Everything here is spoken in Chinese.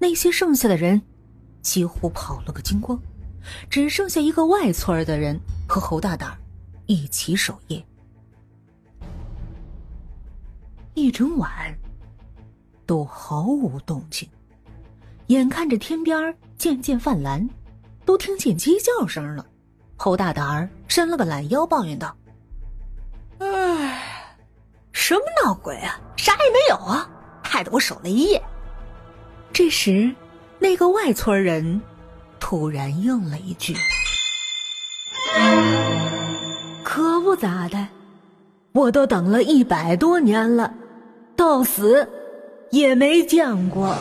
那些剩下的人几乎跑了个精光，只剩下一个外村的人和侯大胆一起守夜。一整晚都毫无动静，眼看着天边渐渐泛蓝，都听见鸡叫声了。侯大胆伸了个懒腰，抱怨道：“哎，什么闹鬼啊？啥也没有啊！害得我守了一夜。”这时，那个外村人突然应了一句：“可不咋的，我都等了一百多年了，到死也没见过。”